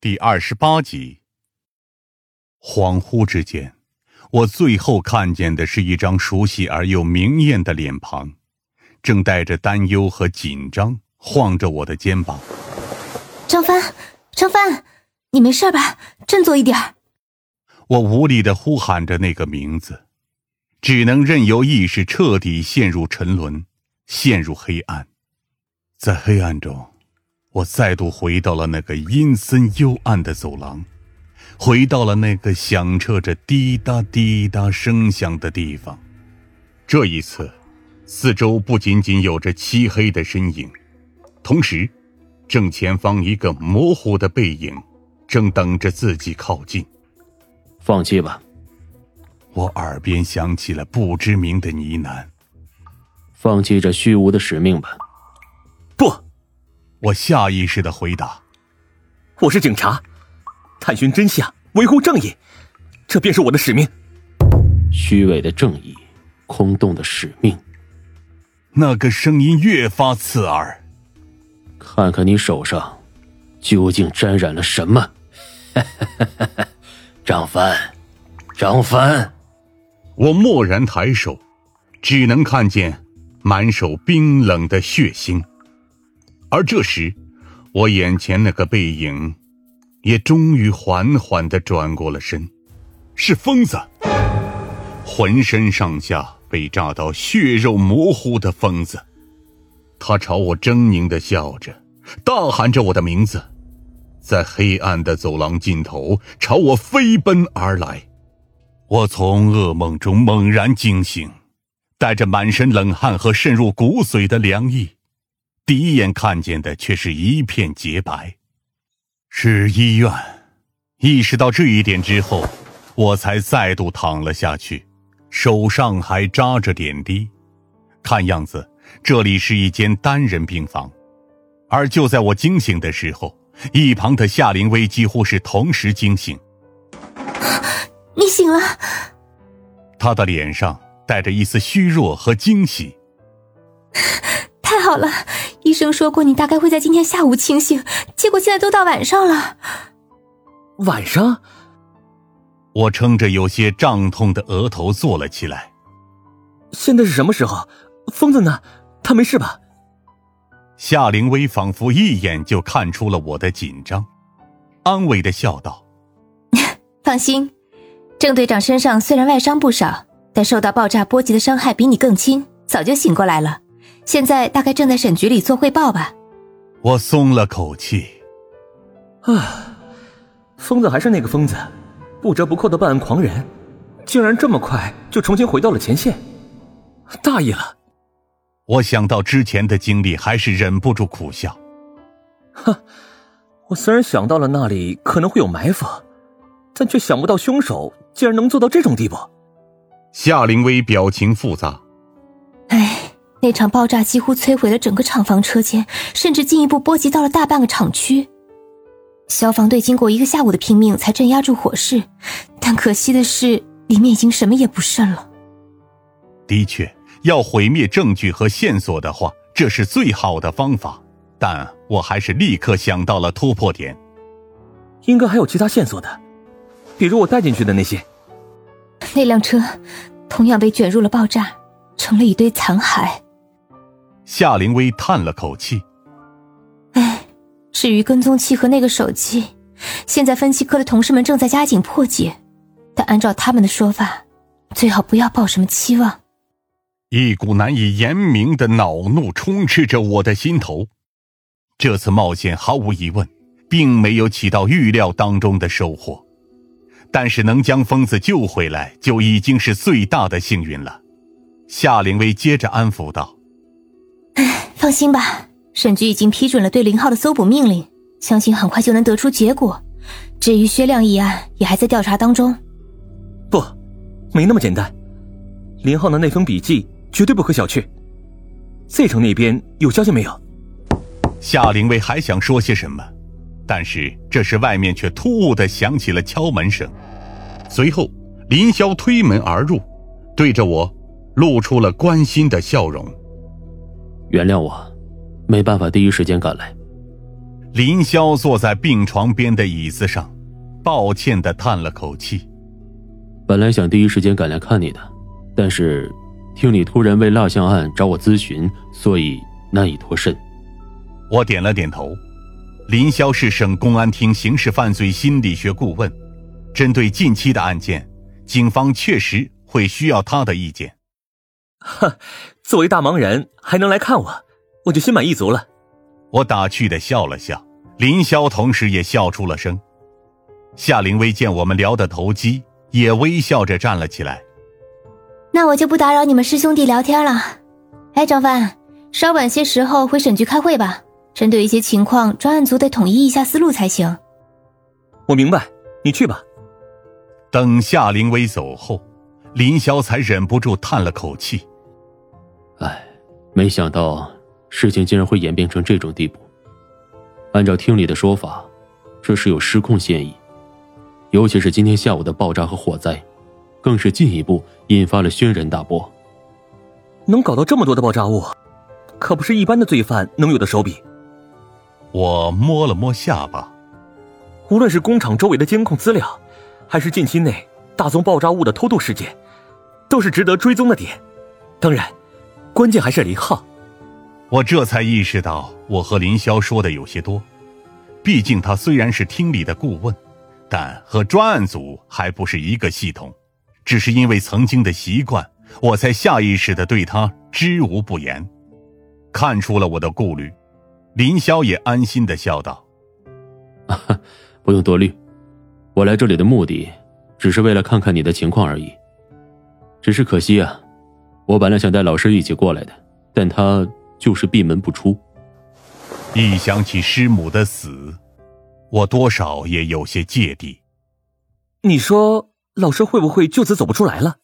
第二十八集。恍惚之间，我最后看见的是一张熟悉而又明艳的脸庞，正带着担忧和紧张晃着我的肩膀。张帆，张帆，你没事吧？振作一点。我无力的呼喊着那个名字，只能任由意识彻底陷入沉沦，陷入黑暗。在黑暗中。我再度回到了那个阴森幽暗的走廊，回到了那个响彻着滴答滴答声响的地方。这一次，四周不仅仅有着漆黑的身影，同时，正前方一个模糊的背影，正等着自己靠近。放弃吧。我耳边响起了不知名的呢喃。放弃这虚无的使命吧。不。我下意识的回答：“我是警察，探寻真相，维护正义，这便是我的使命。虚伪的正义，空洞的使命。”那个声音越发刺耳。看看你手上，究竟沾染了什么？张帆，张帆！我蓦然抬手，只能看见满手冰冷的血腥。而这时，我眼前那个背影，也终于缓缓的转过了身，是疯子，浑身上下被炸到血肉模糊的疯子。他朝我狰狞的笑着，大喊着我的名字，在黑暗的走廊尽头朝我飞奔而来。我从噩梦中猛然惊醒，带着满身冷汗和渗入骨髓的凉意。第一眼看见的却是一片洁白，是医院。意识到这一点之后，我才再度躺了下去，手上还扎着点滴。看样子这里是一间单人病房。而就在我惊醒的时候，一旁的夏灵薇几乎是同时惊醒。你醒了。她的脸上带着一丝虚弱和惊喜。太好了。医生说过，你大概会在今天下午清醒，结果现在都到晚上了。晚上，我撑着有些胀痛的额头坐了起来。现在是什么时候？疯子呢？他没事吧？夏灵薇仿佛一眼就看出了我的紧张，安慰的笑道：“ 放心，郑队长身上虽然外伤不少，但受到爆炸波及的伤害比你更轻，早就醒过来了。”现在大概正在省局里做汇报吧。我松了口气。啊，疯子还是那个疯子，不折不扣的办案狂人，竟然这么快就重新回到了前线，大意了。我想到之前的经历，还是忍不住苦笑。哼，我虽然想到了那里可能会有埋伏，但却想不到凶手竟然能做到这种地步。夏灵薇表情复杂。唉。那场爆炸几乎摧毁了整个厂房车间，甚至进一步波及到了大半个厂区。消防队经过一个下午的拼命才镇压住火势，但可惜的是，里面已经什么也不剩了。的确，要毁灭证据和线索的话，这是最好的方法。但我还是立刻想到了突破点，应该还有其他线索的，比如我带进去的那些。那辆车同样被卷入了爆炸，成了一堆残骸。夏灵薇叹了口气：“哎，至于跟踪器和那个手机，现在分析科的同事们正在加紧破解，但按照他们的说法，最好不要抱什么期望。”一股难以言明的恼怒充斥着我的心头。这次冒险毫无疑问，并没有起到预料当中的收获，但是能将疯子救回来，就已经是最大的幸运了。夏灵薇接着安抚道。放心吧，沈局已经批准了对林浩的搜捕命令，相信很快就能得出结果。至于薛亮一案，也还在调查当中。不，没那么简单。林浩的那封笔记绝对不可小觑。Z 城那边有消息没有？夏灵薇还想说些什么，但是这时外面却突兀的响起了敲门声，随后林霄推门而入，对着我露出了关心的笑容。原谅我，没办法第一时间赶来。林霄坐在病床边的椅子上，抱歉的叹了口气。本来想第一时间赶来看你的，但是听你突然为蜡像案找我咨询，所以难以脱身。我点了点头。林霄是省公安厅刑事犯罪心理学顾问，针对近期的案件，警方确实会需要他的意见。哈，作为大忙人还能来看我，我就心满意足了。我打趣的笑了笑，林霄同时也笑出了声。夏灵薇见我们聊得投机，也微笑着站了起来。那我就不打扰你们师兄弟聊天了。哎，张帆，稍晚些时候回省局开会吧。针对一些情况，专案组得统一一下思路才行。我明白，你去吧。等夏灵薇走后，林霄才忍不住叹了口气：“哎，没想到事情竟然会演变成这种地步。按照厅里的说法，这是有失控嫌疑，尤其是今天下午的爆炸和火灾，更是进一步引发了轩然大波。能搞到这么多的爆炸物，可不是一般的罪犯能有的手笔。”我摸了摸下巴，无论是工厂周围的监控资料，还是近期内大宗爆炸物的偷渡事件，都是值得追踪的点。当然，关键还是林浩。我这才意识到，我和林霄说的有些多。毕竟他虽然是厅里的顾问，但和专案组还不是一个系统。只是因为曾经的习惯，我才下意识的对他知无不言。看出了我的顾虑。林霄也安心的笑道：“ 不用多虑，我来这里的目的，只是为了看看你的情况而已。只是可惜啊，我本来想带老师一起过来的，但他就是闭门不出。一想起师母的死，我多少也有些芥蒂。你说老师会不会就此走不出来了？”